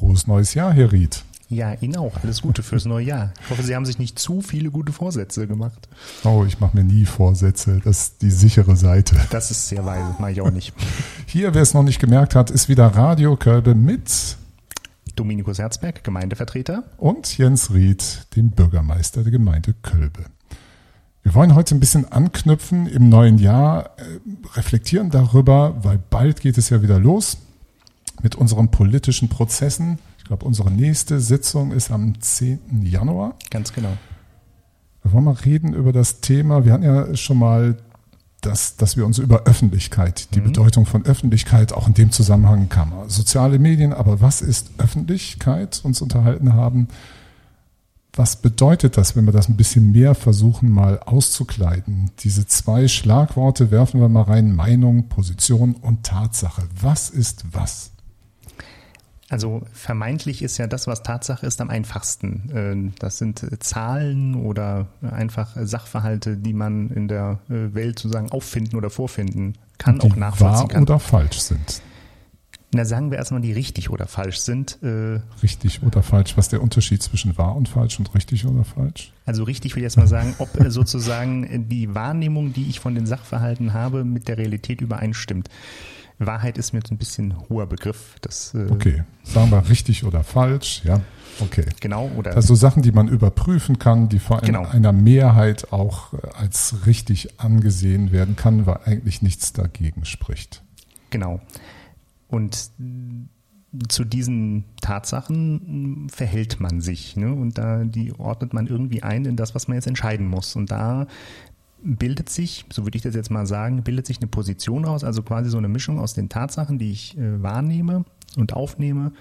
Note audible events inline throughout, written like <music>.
frohes neues Jahr, Herr Ried. Ja, Ihnen auch. Alles Gute fürs neue Jahr. Ich hoffe, Sie haben sich nicht zu viele gute Vorsätze gemacht. Oh, ich mache mir nie Vorsätze. Das ist die sichere Seite. Das ist sehr weise, mache ich auch nicht. <laughs> Hier, wer es noch nicht gemerkt hat, ist wieder Radio Kölbe mit Dominikus Herzberg, Gemeindevertreter. Und Jens Ried, dem Bürgermeister der Gemeinde Kölbe. Wir wollen heute ein bisschen anknüpfen im neuen Jahr, äh, reflektieren darüber, weil bald geht es ja wieder los mit unseren politischen Prozessen. Ich glaube, unsere nächste Sitzung ist am 10. Januar. Ganz genau. Wir wollen mal reden über das Thema. Wir hatten ja schon mal dass, dass wir uns über Öffentlichkeit, die mhm. Bedeutung von Öffentlichkeit auch in dem Zusammenhang kam. Soziale Medien, aber was ist Öffentlichkeit, uns unterhalten haben. Was bedeutet das, wenn wir das ein bisschen mehr versuchen, mal auszukleiden? Diese zwei Schlagworte werfen wir mal rein, Meinung, Position und Tatsache. Was ist was? Also vermeintlich ist ja das, was Tatsache ist, am einfachsten. Ähm, das sind äh, Zahlen oder einfach Sachverhalte, die man in der äh, Welt sozusagen auffinden oder vorfinden kann, die auch nachvollziehen wahr kann. oder falsch sind. Na, sagen wir erstmal, die richtig oder falsch sind. Äh, richtig oder falsch. Was ist der Unterschied zwischen wahr und falsch und richtig oder falsch? Also richtig will ich erstmal sagen, ob sozusagen die Wahrnehmung, die ich von den Sachverhalten habe, mit der Realität übereinstimmt. Wahrheit ist mir jetzt ein bisschen hoher Begriff. Das, äh okay, sagen wir richtig oder falsch, ja. Okay. Genau, oder. Also Sachen, die man überprüfen kann, die vor genau. einer Mehrheit auch äh, als richtig angesehen werden kann, weil eigentlich nichts dagegen spricht. Genau. Und zu diesen Tatsachen verhält man sich, ne? Und da die ordnet man irgendwie ein in das, was man jetzt entscheiden muss. Und da bildet sich, so würde ich das jetzt mal sagen, bildet sich eine Position aus, also quasi so eine Mischung aus den Tatsachen, die ich äh, wahrnehme und aufnehme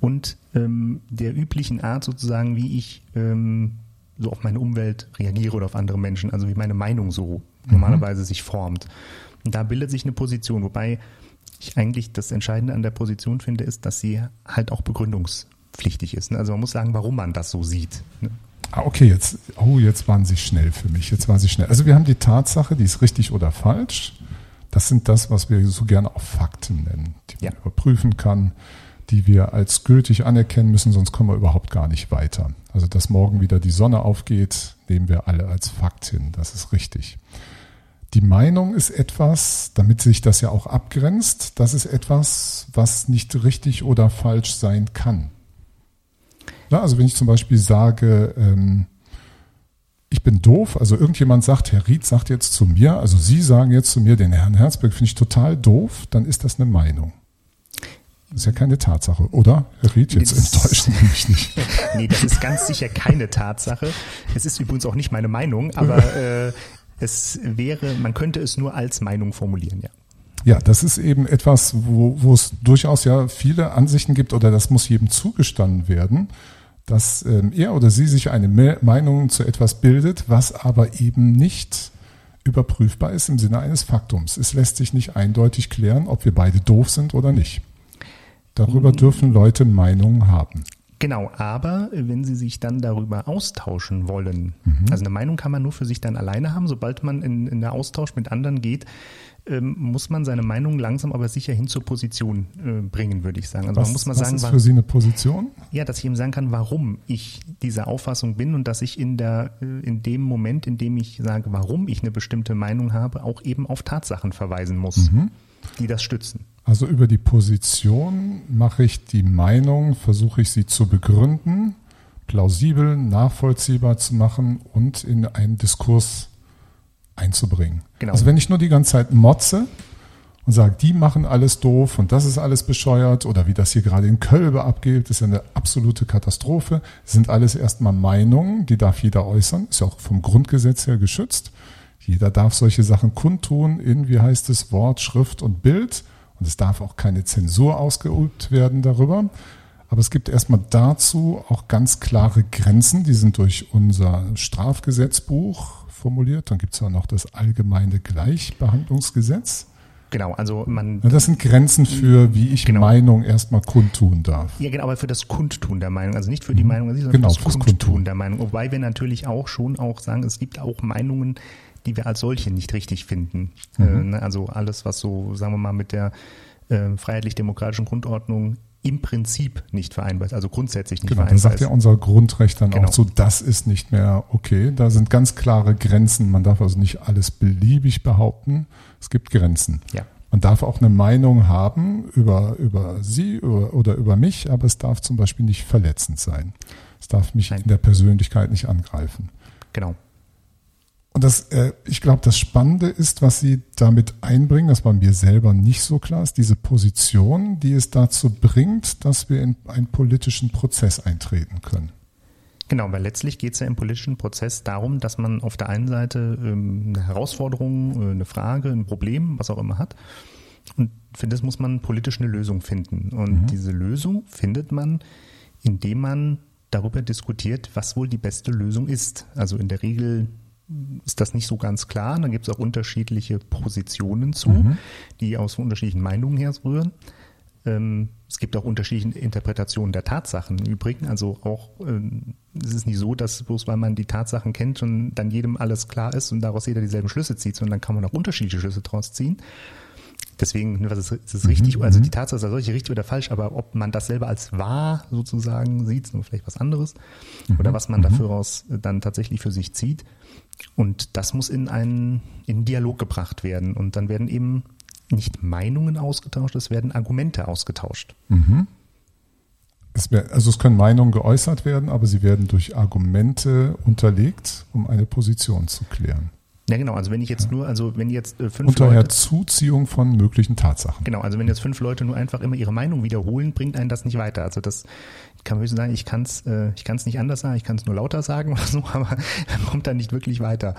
und ähm, der üblichen Art sozusagen, wie ich ähm, so auf meine Umwelt reagiere oder auf andere Menschen, also wie meine Meinung so mhm. normalerweise sich formt. Und da bildet sich eine Position, wobei ich eigentlich das Entscheidende an der Position finde, ist, dass sie halt auch begründungspflichtig ist. Ne? Also man muss sagen, warum man das so sieht. Ne? Ah, okay, jetzt, oh, jetzt waren Sie schnell für mich. Jetzt waren Sie schnell. Also wir haben die Tatsache, die ist richtig oder falsch. Das sind das, was wir so gerne auch Fakten nennen, die man ja. überprüfen kann, die wir als gültig anerkennen müssen, sonst kommen wir überhaupt gar nicht weiter. Also dass morgen wieder die Sonne aufgeht, nehmen wir alle als Fakt hin. Das ist richtig. Die Meinung ist etwas, damit sich das ja auch abgrenzt, das ist etwas, was nicht richtig oder falsch sein kann. Na, also wenn ich zum Beispiel sage, ähm, ich bin doof, also irgendjemand sagt, Herr Ried sagt jetzt zu mir, also Sie sagen jetzt zu mir, den Herrn Herzberg finde ich total doof, dann ist das eine Meinung. Das ist ja keine Tatsache, oder? Herr Ried, jetzt enttäuschen Sie mich nicht. <laughs> nee, das ist ganz sicher keine Tatsache. Es ist übrigens auch nicht meine Meinung, aber äh, es wäre, man könnte es nur als Meinung formulieren, ja. Ja, das ist eben etwas, wo, wo es durchaus ja viele Ansichten gibt oder das muss jedem zugestanden werden dass ähm, er oder sie sich eine Me Meinung zu etwas bildet, was aber eben nicht überprüfbar ist im Sinne eines Faktums. Es lässt sich nicht eindeutig klären, ob wir beide doof sind oder nicht. Darüber mhm. dürfen Leute Meinungen haben. Genau, aber wenn Sie sich dann darüber austauschen wollen, mhm. also eine Meinung kann man nur für sich dann alleine haben, sobald man in, in der Austausch mit anderen geht, ähm, muss man seine Meinung langsam aber sicher hin zur Position äh, bringen, würde ich sagen. Also was, man muss man was sagen, ist für Sie eine Position? Ja, dass ich eben sagen kann, warum ich dieser Auffassung bin und dass ich in der äh, in dem Moment, in dem ich sage, warum ich eine bestimmte Meinung habe, auch eben auf Tatsachen verweisen muss, mhm. die das stützen. Also über die Position mache ich die Meinung, versuche ich sie zu begründen, plausibel, nachvollziehbar zu machen und in einen Diskurs einzubringen. Genau. Also wenn ich nur die ganze Zeit motze und sage, die machen alles doof und das ist alles bescheuert oder wie das hier gerade in Kölbe abgeht, ist ja eine absolute Katastrophe, sind alles erstmal Meinungen, die darf jeder äußern, ist ja auch vom Grundgesetz her geschützt. Jeder darf solche Sachen kundtun in, wie heißt es, Wort, Schrift und Bild. Und es darf auch keine Zensur ausgeübt werden darüber. Aber es gibt erstmal dazu auch ganz klare Grenzen, die sind durch unser Strafgesetzbuch formuliert. Dann gibt es ja noch das allgemeine Gleichbehandlungsgesetz. Genau, also man. das sind Grenzen für, wie ich genau. Meinung erstmal kundtun darf. Ja, genau, aber für das Kundtun der Meinung, also nicht für die mhm. Meinung, sondern genau, für das Kundtun, Kundtun der Meinung. Wobei wir natürlich auch schon auch sagen, es gibt auch Meinungen, die wir als solche nicht richtig finden. Mhm. Äh, ne, also alles, was so, sagen wir mal, mit der äh, freiheitlich-demokratischen Grundordnung im Prinzip nicht vereinbar ist, also grundsätzlich nicht genau, vereinbar ist. Genau, da sagt ja unser Grundrecht dann genau. auch so, das ist nicht mehr okay. Da sind ganz klare Grenzen. Man darf also nicht alles beliebig behaupten. Es gibt Grenzen. Ja. Man darf auch eine Meinung haben über, über Sie oder, oder über mich, aber es darf zum Beispiel nicht verletzend sein. Es darf mich Nein. in der Persönlichkeit nicht angreifen. Genau. Und das, äh, ich glaube, das Spannende ist, was Sie damit einbringen, das war mir selber nicht so klar, ist diese Position, die es dazu bringt, dass wir in einen politischen Prozess eintreten können. Genau, weil letztlich geht es ja im politischen Prozess darum, dass man auf der einen Seite ähm, eine Herausforderung, äh, eine Frage, ein Problem, was auch immer hat. Und für das muss man politisch eine Lösung finden. Und mhm. diese Lösung findet man, indem man darüber diskutiert, was wohl die beste Lösung ist. Also in der Regel ist das nicht so ganz klar. Da gibt es auch unterschiedliche Positionen zu, mhm. die aus unterschiedlichen Meinungen herrühren. Ähm, es gibt auch unterschiedliche Interpretationen der Tatsachen im Übrigen. Also auch ähm, es ist nicht so, dass bloß weil man die Tatsachen kennt und dann jedem alles klar ist und daraus jeder dieselben Schlüsse zieht, sondern kann man auch unterschiedliche Schlüsse daraus ziehen. Deswegen, ne, was ist, ist es richtig, mhm. also die mhm. Tatsache ist ja solche richtig oder falsch, aber ob man das selber als wahr sozusagen sieht, ist nur vielleicht was anderes. Mhm. Oder was man mhm. dafür raus dann tatsächlich für sich zieht. Und das muss in einen, in Dialog gebracht werden. Und dann werden eben nicht Meinungen ausgetauscht, es werden Argumente ausgetauscht. Mhm. Es wär, also es können Meinungen geäußert werden, aber sie werden durch Argumente unterlegt, um eine Position zu klären. Ja, genau. Also wenn ich jetzt nur, also wenn jetzt äh, fünf Unter Leute. Zuziehung von möglichen Tatsachen. Genau, also wenn jetzt fünf Leute nur einfach immer ihre Meinung wiederholen, bringt einen das nicht weiter. Also das kann man höchstens sagen, ich kann es äh, ich kann's nicht anders sagen, ich kann es nur lauter sagen <laughs> oder so, aber man <laughs> kommt dann nicht wirklich weiter.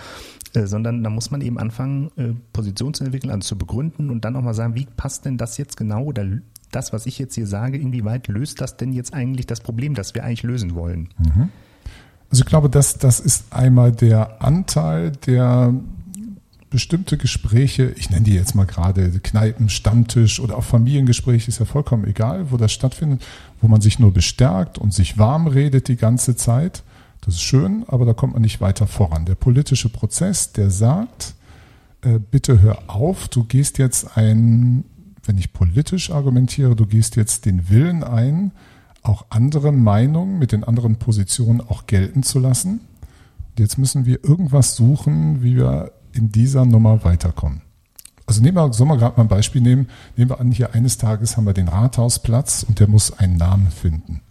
Äh, sondern da muss man eben anfangen, äh, Position zu entwickeln, also zu begründen und dann auch mal sagen, wie passt denn das jetzt genau oder das, was ich jetzt hier sage, inwieweit löst das denn jetzt eigentlich das Problem, das wir eigentlich lösen wollen? Mhm. Also ich glaube, das, das ist einmal der Anteil, der bestimmte Gespräche, ich nenne die jetzt mal gerade Kneipen, Stammtisch oder auch Familiengespräche, ist ja vollkommen egal, wo das stattfindet, wo man sich nur bestärkt und sich warm redet die ganze Zeit. Das ist schön, aber da kommt man nicht weiter voran. Der politische Prozess, der sagt, äh, bitte hör auf, du gehst jetzt ein, wenn ich politisch argumentiere, du gehst jetzt den Willen ein, auch andere Meinungen mit den anderen Positionen auch gelten zu lassen. Und jetzt müssen wir irgendwas suchen, wie wir in dieser Nummer weiterkommen. Also nehmen wir, sollen wir gerade mal ein Beispiel nehmen. Nehmen wir an, hier eines Tages haben wir den Rathausplatz und der muss einen Namen finden.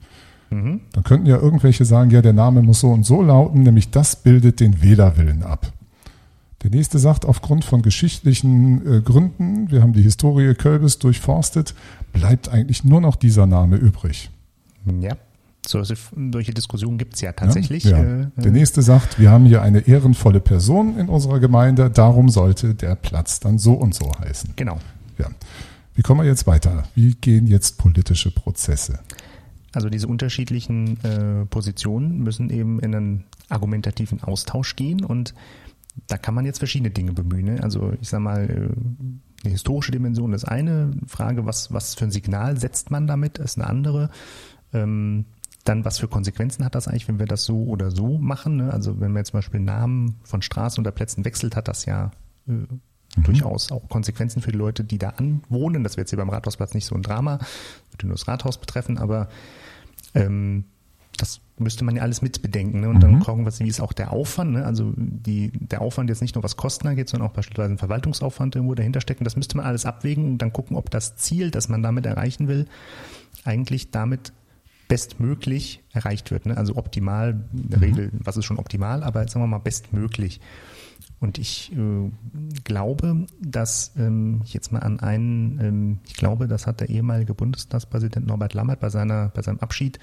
Mhm. Dann könnten ja irgendwelche sagen, ja, der Name muss so und so lauten, nämlich das bildet den Wählerwillen ab. Der nächste sagt, aufgrund von geschichtlichen äh, Gründen, wir haben die Historie Kölbes durchforstet, bleibt eigentlich nur noch dieser Name übrig. Ja. Solche, solche Diskussionen gibt es ja tatsächlich. Ja, ja. Äh, der nächste sagt, wir haben hier eine ehrenvolle Person in unserer Gemeinde, darum sollte der Platz dann so und so heißen. Genau. Ja. Wie kommen wir jetzt weiter? Wie gehen jetzt politische Prozesse? Also diese unterschiedlichen äh, Positionen müssen eben in einen argumentativen Austausch gehen und da kann man jetzt verschiedene Dinge bemühen. Ne? Also ich sage mal, äh, eine historische Dimension ist eine Frage, was, was für ein Signal setzt man damit, ist eine andere. Ähm, dann, was für Konsequenzen hat das eigentlich, wenn wir das so oder so machen? Ne? Also wenn man jetzt zum Beispiel Namen von Straßen oder Plätzen wechselt, hat das ja äh, mhm. durchaus auch Konsequenzen für die Leute, die da anwohnen. Das wird jetzt hier beim Rathausplatz nicht so ein Drama, würde nur das Rathaus betreffen, aber ähm, das müsste man ja alles mitbedenken. Ne? Und mhm. dann gucken wir, wie ist auch der Aufwand. Ne? Also die, der Aufwand jetzt nicht nur was Kosten angeht, sondern auch beispielsweise ein Verwaltungsaufwand irgendwo dahinter stecken. Das müsste man alles abwägen und dann gucken, ob das Ziel, das man damit erreichen will, eigentlich damit bestmöglich erreicht wird. Ne? Also optimal, in der mhm. Regel, was ist schon optimal, aber sagen wir mal bestmöglich. Und ich äh, glaube, dass ähm, ich jetzt mal an einen, ähm, ich glaube, das hat der ehemalige Bundestagspräsident Norbert Lammert bei seiner, bei seinem Abschied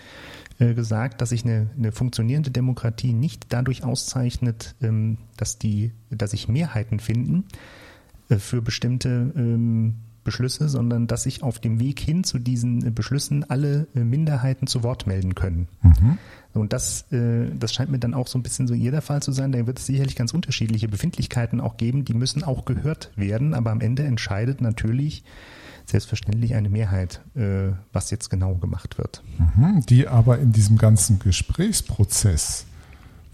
äh, gesagt, dass sich eine, eine funktionierende Demokratie nicht dadurch auszeichnet, ähm, dass die, dass sich Mehrheiten finden äh, für bestimmte ähm, Beschlüsse, sondern dass sich auf dem Weg hin zu diesen äh, Beschlüssen alle äh, Minderheiten zu Wort melden können. Mhm. Und das, äh, das scheint mir dann auch so ein bisschen so jeder Fall zu sein. Da wird es sicherlich ganz unterschiedliche Befindlichkeiten auch geben, die müssen auch gehört werden, aber am Ende entscheidet natürlich selbstverständlich eine Mehrheit, was jetzt genau gemacht wird. Mhm. Die aber in diesem ganzen Gesprächsprozess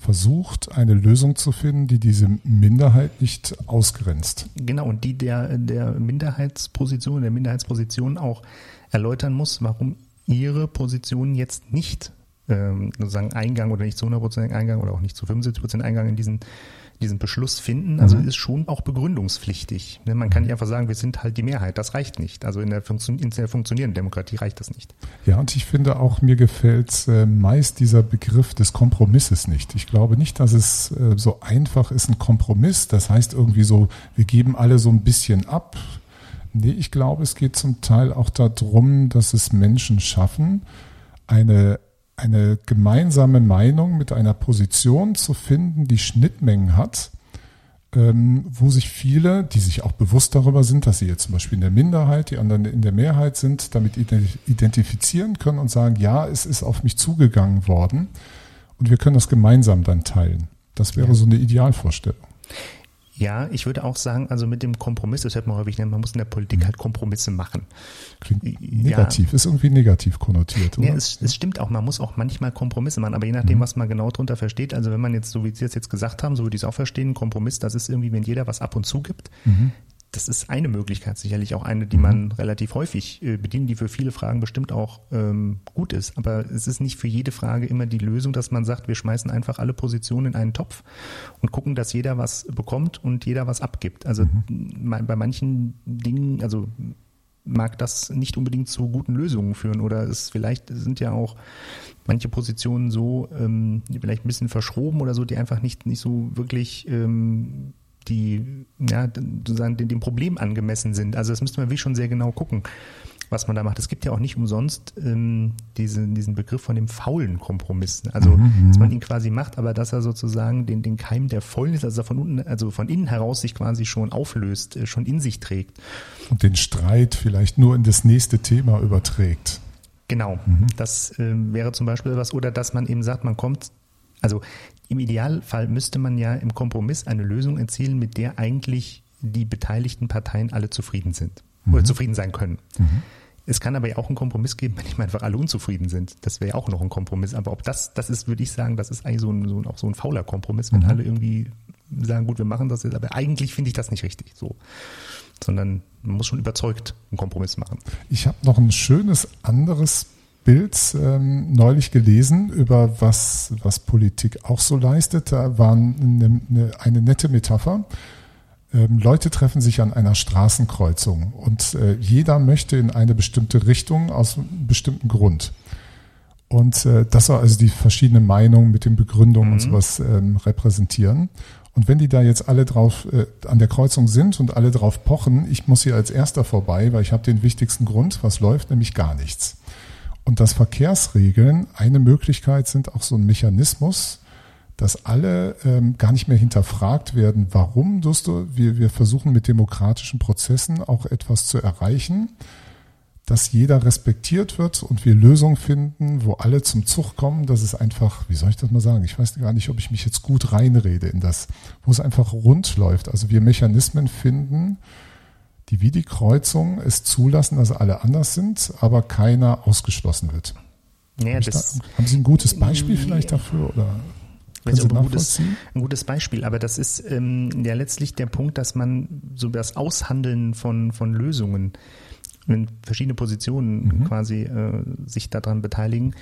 versucht, eine Lösung zu finden, die diese Minderheit nicht ausgrenzt. Genau, und die der, der Minderheitsposition, der Minderheitsposition auch erläutern muss, warum ihre Position jetzt nicht ähm, sozusagen Eingang oder nicht zu 100% Eingang oder auch nicht zu 75% Eingang in diesen diesen Beschluss finden, also mhm. ist schon auch begründungspflichtig. Ne, man kann nicht einfach sagen, wir sind halt die Mehrheit. Das reicht nicht. Also in der, Funktion, in der funktionierenden Demokratie reicht das nicht. Ja, und ich finde auch, mir gefällt äh, meist dieser Begriff des Kompromisses nicht. Ich glaube nicht, dass es äh, so einfach ist, ein Kompromiss. Das heißt irgendwie so, wir geben alle so ein bisschen ab. Nee, ich glaube, es geht zum Teil auch darum, dass es Menschen schaffen, eine eine gemeinsame Meinung mit einer Position zu finden, die Schnittmengen hat, ähm, wo sich viele, die sich auch bewusst darüber sind, dass sie jetzt zum Beispiel in der Minderheit, die anderen in der Mehrheit sind, damit identifizieren können und sagen, ja, es ist auf mich zugegangen worden und wir können das gemeinsam dann teilen. Das wäre ja. so eine Idealvorstellung. Ja, ich würde auch sagen, also mit dem Kompromiss, das hört man häufig, man muss in der Politik mhm. halt Kompromisse machen. Klingt negativ, ja. ist irgendwie negativ konnotiert, oder? Ja, es, es, stimmt auch, man muss auch manchmal Kompromisse machen, aber je nachdem, mhm. was man genau darunter versteht, also wenn man jetzt, so wie Sie es jetzt gesagt haben, so würde ich es auch verstehen, Kompromiss, das ist irgendwie, wenn jeder was ab und zu gibt, mhm das ist eine Möglichkeit, sicherlich auch eine, die man mhm. relativ häufig äh, bedient, die für viele Fragen bestimmt auch ähm, gut ist. Aber es ist nicht für jede Frage immer die Lösung, dass man sagt, wir schmeißen einfach alle Positionen in einen Topf und gucken, dass jeder was bekommt und jeder was abgibt. Also mhm. bei manchen Dingen, also mag das nicht unbedingt zu guten Lösungen führen oder es vielleicht sind ja auch manche Positionen so ähm, vielleicht ein bisschen verschroben oder so, die einfach nicht nicht so wirklich ähm, die ja, sozusagen dem Problem angemessen sind. Also das müsste man wirklich schon sehr genau gucken, was man da macht. Es gibt ja auch nicht umsonst ähm, diesen, diesen Begriff von dem faulen Kompromiss. Also mhm, dass man ihn quasi macht, aber dass er sozusagen den, den Keim der Fäulnis, also von unten, also von innen heraus sich quasi schon auflöst, äh, schon in sich trägt. Und den Streit vielleicht nur in das nächste Thema überträgt. Genau, mhm. das äh, wäre zum Beispiel was, oder dass man eben sagt, man kommt also im Idealfall müsste man ja im Kompromiss eine Lösung erzielen, mit der eigentlich die beteiligten Parteien alle zufrieden sind mhm. oder zufrieden sein können. Mhm. Es kann aber ja auch einen Kompromiss geben, <laughs> wenn einfach alle unzufrieden sind. Das wäre ja auch noch ein Kompromiss. Aber ob das, das ist, würde ich sagen, das ist eigentlich so ein, so ein, auch so ein fauler Kompromiss, wenn mhm. alle irgendwie sagen, gut, wir machen das jetzt, aber eigentlich finde ich das nicht richtig so. Sondern man muss schon überzeugt einen Kompromiss machen. Ich habe noch ein schönes anderes Bild ähm, neulich gelesen über was, was Politik auch so leistet. Da war eine, eine, eine nette Metapher. Ähm, Leute treffen sich an einer Straßenkreuzung und äh, jeder möchte in eine bestimmte Richtung aus einem bestimmten Grund. Und äh, das soll also die verschiedenen Meinungen mit den Begründungen mhm. und sowas ähm, repräsentieren. Und wenn die da jetzt alle drauf äh, an der Kreuzung sind und alle drauf pochen, ich muss hier als erster vorbei, weil ich habe den wichtigsten Grund, was läuft, nämlich gar nichts. Und dass Verkehrsregeln eine Möglichkeit sind, auch so ein Mechanismus, dass alle ähm, gar nicht mehr hinterfragt werden, warum du, wir, wir versuchen mit demokratischen Prozessen auch etwas zu erreichen, dass jeder respektiert wird und wir Lösungen finden, wo alle zum Zug kommen, dass es einfach, wie soll ich das mal sagen, ich weiß gar nicht, ob ich mich jetzt gut reinrede in das, wo es einfach rund läuft. Also wir Mechanismen finden, die wie die Kreuzung es zulassen, dass alle anders sind, aber keiner ausgeschlossen wird. Ja, das, da, haben Sie ein gutes Beispiel vielleicht dafür? Oder Sie ein, gutes, ein gutes Beispiel, aber das ist ähm, ja letztlich der Punkt, dass man so das Aushandeln von, von Lösungen, wenn verschiedene Positionen mhm. quasi äh, sich daran beteiligen,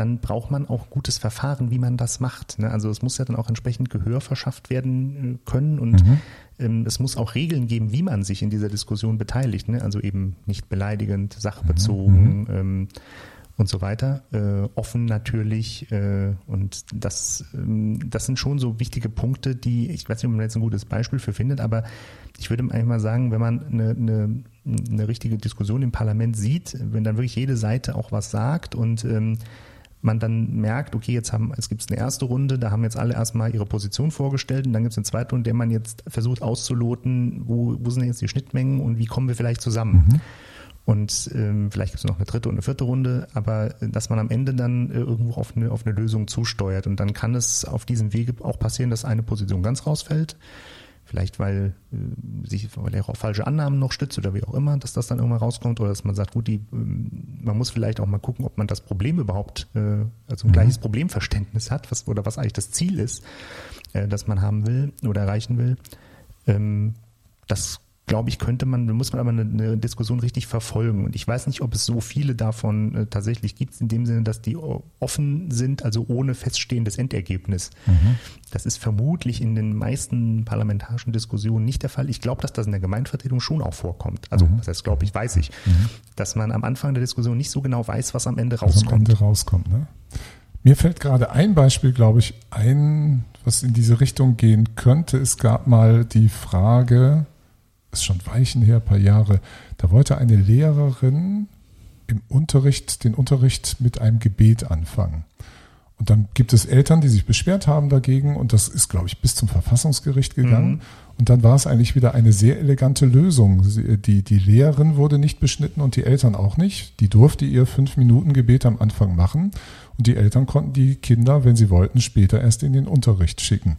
dann braucht man auch gutes Verfahren, wie man das macht. Ne? Also es muss ja dann auch entsprechend Gehör verschafft werden äh, können und mhm. ähm, es muss auch Regeln geben, wie man sich in dieser Diskussion beteiligt. Ne? Also eben nicht beleidigend, sachbezogen. Mhm. Ähm, und so weiter. Äh, offen natürlich. Äh, und das, ähm, das sind schon so wichtige Punkte, die, ich weiß nicht, ob man jetzt ein gutes Beispiel für findet, aber ich würde einfach mal sagen, wenn man eine, eine, eine richtige Diskussion im Parlament sieht, wenn dann wirklich jede Seite auch was sagt und ähm, man dann merkt, okay, jetzt haben, es gibt eine erste Runde, da haben jetzt alle erstmal ihre Position vorgestellt und dann gibt es eine zweite Runde, in der man jetzt versucht auszuloten, wo, wo sind jetzt die Schnittmengen und wie kommen wir vielleicht zusammen. Mhm. Und ähm, vielleicht gibt es noch eine dritte und eine vierte Runde, aber äh, dass man am Ende dann äh, irgendwo auf eine, auf eine Lösung zusteuert. Und dann kann es auf diesem Wege auch passieren, dass eine Position ganz rausfällt Vielleicht weil äh, sich weil er auf falsche Annahmen noch stützt oder wie auch immer, dass das dann irgendwann rauskommt oder dass man sagt, gut, die, ähm, man muss vielleicht auch mal gucken, ob man das Problem überhaupt, äh, also ein mhm. gleiches Problemverständnis hat, was oder was eigentlich das Ziel ist, äh, das man haben will oder erreichen will. Ähm, das glaube ich, könnte man, muss man aber eine, eine, Diskussion richtig verfolgen. Und ich weiß nicht, ob es so viele davon äh, tatsächlich gibt, in dem Sinne, dass die offen sind, also ohne feststehendes Endergebnis. Mhm. Das ist vermutlich in den meisten parlamentarischen Diskussionen nicht der Fall. Ich glaube, dass das in der Gemeindevertretung schon auch vorkommt. Also, mhm. das heißt, glaube ich, weiß ich, mhm. dass man am Anfang der Diskussion nicht so genau weiß, was am Ende rauskommt. Was am Ende rauskommt, ne? Mir fällt gerade ein Beispiel, glaube ich, ein, was in diese Richtung gehen könnte. Es gab mal die Frage, ist schon Weichen her, paar Jahre, da wollte eine Lehrerin im Unterricht, den Unterricht mit einem Gebet anfangen. Und dann gibt es Eltern, die sich beschwert haben dagegen und das ist, glaube ich, bis zum Verfassungsgericht gegangen. Mhm. Und dann war es eigentlich wieder eine sehr elegante Lösung. Die, die Lehrerin wurde nicht beschnitten und die Eltern auch nicht. Die durfte ihr fünf Minuten Gebet am Anfang machen und die Eltern konnten die Kinder, wenn sie wollten, später erst in den Unterricht schicken.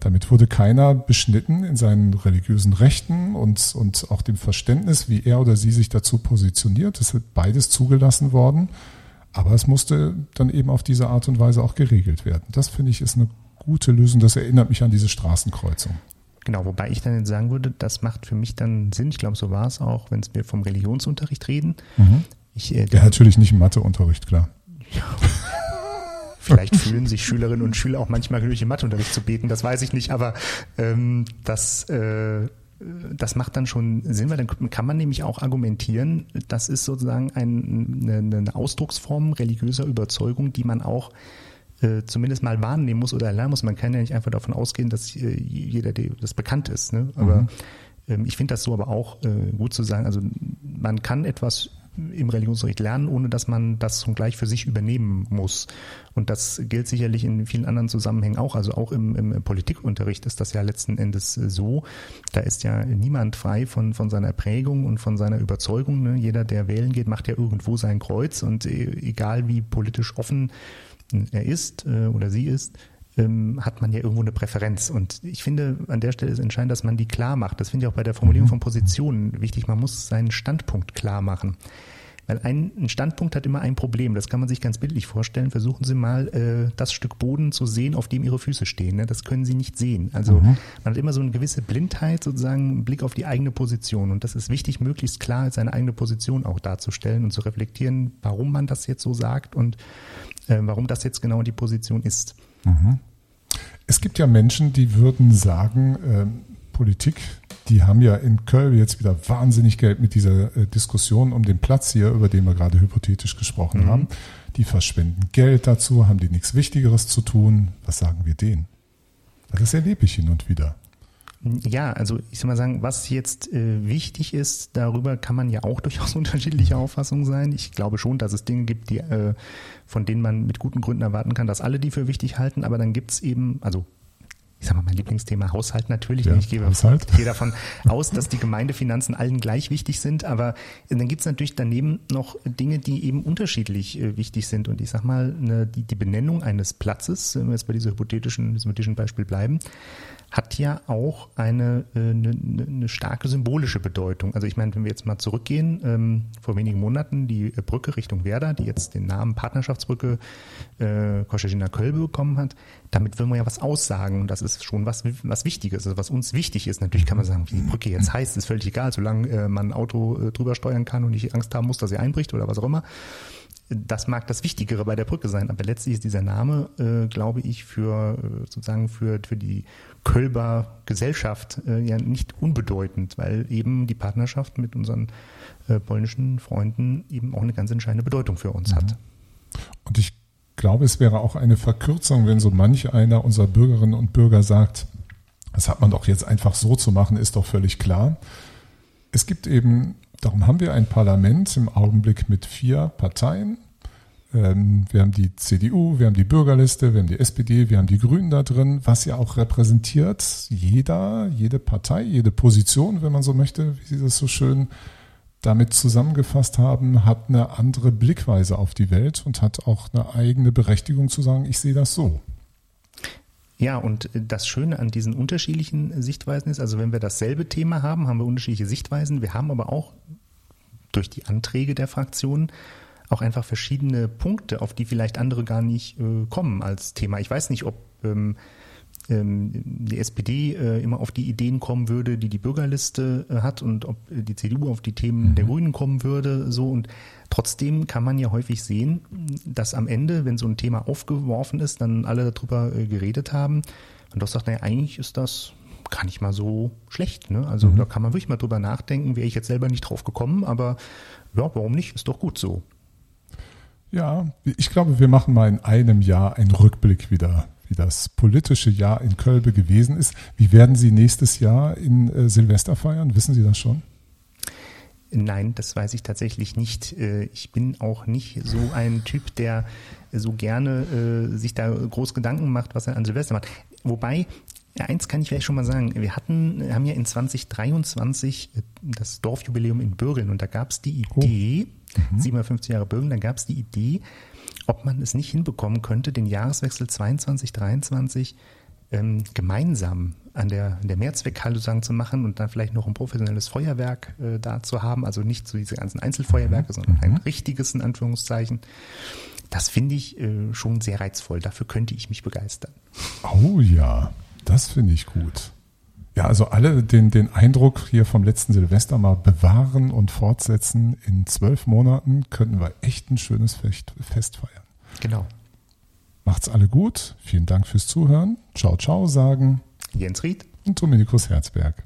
Damit wurde keiner beschnitten in seinen religiösen Rechten und, und auch dem Verständnis, wie er oder sie sich dazu positioniert. Es ist beides zugelassen worden. Aber es musste dann eben auf diese Art und Weise auch geregelt werden. Das finde ich ist eine gute Lösung. Das erinnert mich an diese Straßenkreuzung. Genau, wobei ich dann sagen würde, das macht für mich dann Sinn. Ich glaube, so war es auch, wenn wir vom Religionsunterricht reden. Mhm. Ich, äh, ja, natürlich nicht im Matheunterricht, klar. Ja. <laughs> Vielleicht fühlen sich Schülerinnen und Schüler auch manchmal genug im Matheunterricht zu beten, das weiß ich nicht, aber ähm, das, äh, das macht dann schon Sinn, weil dann kann man nämlich auch argumentieren, das ist sozusagen ein, eine, eine Ausdrucksform religiöser Überzeugung, die man auch äh, zumindest mal wahrnehmen muss oder erlernen muss. Man kann ja nicht einfach davon ausgehen, dass äh, jeder das bekannt ist. Ne? Aber mhm. ähm, ich finde das so aber auch äh, gut zu sagen. Also man kann etwas im Religionsunterricht lernen, ohne dass man das schon gleich für sich übernehmen muss. Und das gilt sicherlich in vielen anderen Zusammenhängen auch. Also auch im, im Politikunterricht ist das ja letzten Endes so. Da ist ja niemand frei von, von seiner Prägung und von seiner Überzeugung. Ne? Jeder, der wählen geht, macht ja irgendwo sein Kreuz. Und äh, egal wie politisch offen er ist äh, oder sie ist, ähm, hat man ja irgendwo eine Präferenz. Und ich finde, an der Stelle ist entscheidend, dass man die klar macht. Das finde ich auch bei der Formulierung mhm. von Positionen wichtig. Man muss seinen Standpunkt klar machen. Weil ein, Standpunkt hat immer ein Problem. Das kann man sich ganz bildlich vorstellen. Versuchen Sie mal, äh, das Stück Boden zu sehen, auf dem Ihre Füße stehen. Ne? Das können Sie nicht sehen. Also mhm. man hat immer so eine gewisse Blindheit, sozusagen einen Blick auf die eigene Position. Und das ist wichtig, möglichst klar seine eigene Position auch darzustellen und zu reflektieren, warum man das jetzt so sagt und äh, warum das jetzt genau die Position ist. Mhm. Es gibt ja Menschen, die würden sagen, äh, Politik, die haben ja in Köln jetzt wieder wahnsinnig Geld mit dieser äh, Diskussion um den Platz hier, über den wir gerade hypothetisch gesprochen mhm. haben. Die verschwenden Geld dazu, haben die nichts Wichtigeres zu tun. Was sagen wir denen? Das erlebe ich hin und wieder. Ja, also ich soll mal sagen, was jetzt äh, wichtig ist, darüber kann man ja auch <laughs> durchaus unterschiedliche Auffassungen sein. Ich glaube schon, dass es Dinge gibt, die, äh, von denen man mit guten Gründen erwarten kann, dass alle die für wichtig halten, aber dann gibt es eben, also ich sage mal, mein Lieblingsthema Haushalt natürlich. Ja, ich gehe, Haushalt. <laughs> gehe davon aus, dass die Gemeindefinanzen allen gleich wichtig sind, aber dann gibt es natürlich daneben noch Dinge, die eben unterschiedlich äh, wichtig sind. Und ich sage mal, eine, die, die Benennung eines Platzes, wenn wir jetzt bei diesem hypothetischen, diesem hypothetischen Beispiel bleiben, hat ja auch eine, eine, äh, eine starke symbolische Bedeutung. Also ich meine, wenn wir jetzt mal zurückgehen, ähm, vor wenigen Monaten die Brücke Richtung Werder, die jetzt den Namen Partnerschaftsbrücke äh, Koschegina Kölbe bekommen hat, damit will man ja was aussagen. Das ist schon was, was Wichtiges, also was uns wichtig ist. Natürlich kann man sagen, wie die Brücke jetzt heißt, ist völlig egal, solange äh, man ein Auto äh, drüber steuern kann und nicht Angst haben muss, dass sie einbricht oder was auch immer das mag das Wichtigere bei der Brücke sein, aber letztlich ist dieser Name, äh, glaube ich, für äh, sozusagen für, für die Kölber Gesellschaft ja nicht unbedeutend, weil eben die Partnerschaft mit unseren polnischen Freunden eben auch eine ganz entscheidende Bedeutung für uns mhm. hat. Und ich glaube, es wäre auch eine Verkürzung, wenn so manch einer unserer Bürgerinnen und Bürger sagt, das hat man doch jetzt einfach so zu machen, ist doch völlig klar. Es gibt eben Darum haben wir ein Parlament im Augenblick mit vier Parteien. Ähm, wir haben die CDU, wir haben die Bürgerliste, wir haben die SPD, wir haben die Grünen da drin, was ja auch repräsentiert, jeder, jede Partei, jede Position, wenn man so möchte, wie Sie das so schön damit zusammengefasst haben, hat eine andere Blickweise auf die Welt und hat auch eine eigene Berechtigung zu sagen, ich sehe das so. Ja, und das Schöne an diesen unterschiedlichen Sichtweisen ist, also wenn wir dasselbe Thema haben, haben wir unterschiedliche Sichtweisen. Wir haben aber auch durch die Anträge der Fraktionen auch einfach verschiedene Punkte, auf die vielleicht andere gar nicht äh, kommen als Thema. Ich weiß nicht, ob ähm, die SPD äh, immer auf die Ideen kommen würde, die die Bürgerliste äh, hat und ob die CDU auf die Themen mhm. der Grünen kommen würde, so und trotzdem kann man ja häufig sehen, dass am Ende, wenn so ein Thema aufgeworfen ist, dann alle darüber äh, geredet haben und doch sagt, naja, eigentlich ist das gar nicht mal so schlecht. Ne? Also mhm. da kann man wirklich mal drüber nachdenken, wäre ich jetzt selber nicht drauf gekommen, aber ja, warum nicht? Ist doch gut so. Ja, ich glaube, wir machen mal in einem Jahr einen Rückblick wieder wie das politische Jahr in Kölbe gewesen ist. Wie werden Sie nächstes Jahr in äh, Silvester feiern? Wissen Sie das schon? Nein, das weiß ich tatsächlich nicht. Äh, ich bin auch nicht so ein Typ, der so gerne äh, sich da groß Gedanken macht, was er an Silvester macht. Wobei, eins kann ich vielleicht schon mal sagen. Wir hatten, haben ja in 2023 äh, das Dorfjubiläum in Bürgeln und da gab es die oh. Idee, oh. mhm. 57 Jahre Bürgeln, da gab es die Idee, ob man es nicht hinbekommen könnte, den Jahreswechsel 22, 23 ähm, gemeinsam an der, der Mehrzweckhalle sozusagen zu machen und dann vielleicht noch ein professionelles Feuerwerk äh, da zu haben, also nicht so diese ganzen Einzelfeuerwerke, sondern mhm. ein richtiges in Anführungszeichen. Das finde ich äh, schon sehr reizvoll. Dafür könnte ich mich begeistern. Oh ja, das finde ich gut. Ja, also alle den, den Eindruck hier vom letzten Silvester mal bewahren und fortsetzen. In zwölf Monaten könnten wir echt ein schönes Fest, Fest feiern. Genau. Macht's alle gut. Vielen Dank fürs Zuhören. Ciao, ciao sagen. Jens Ried und Dominikus Herzberg.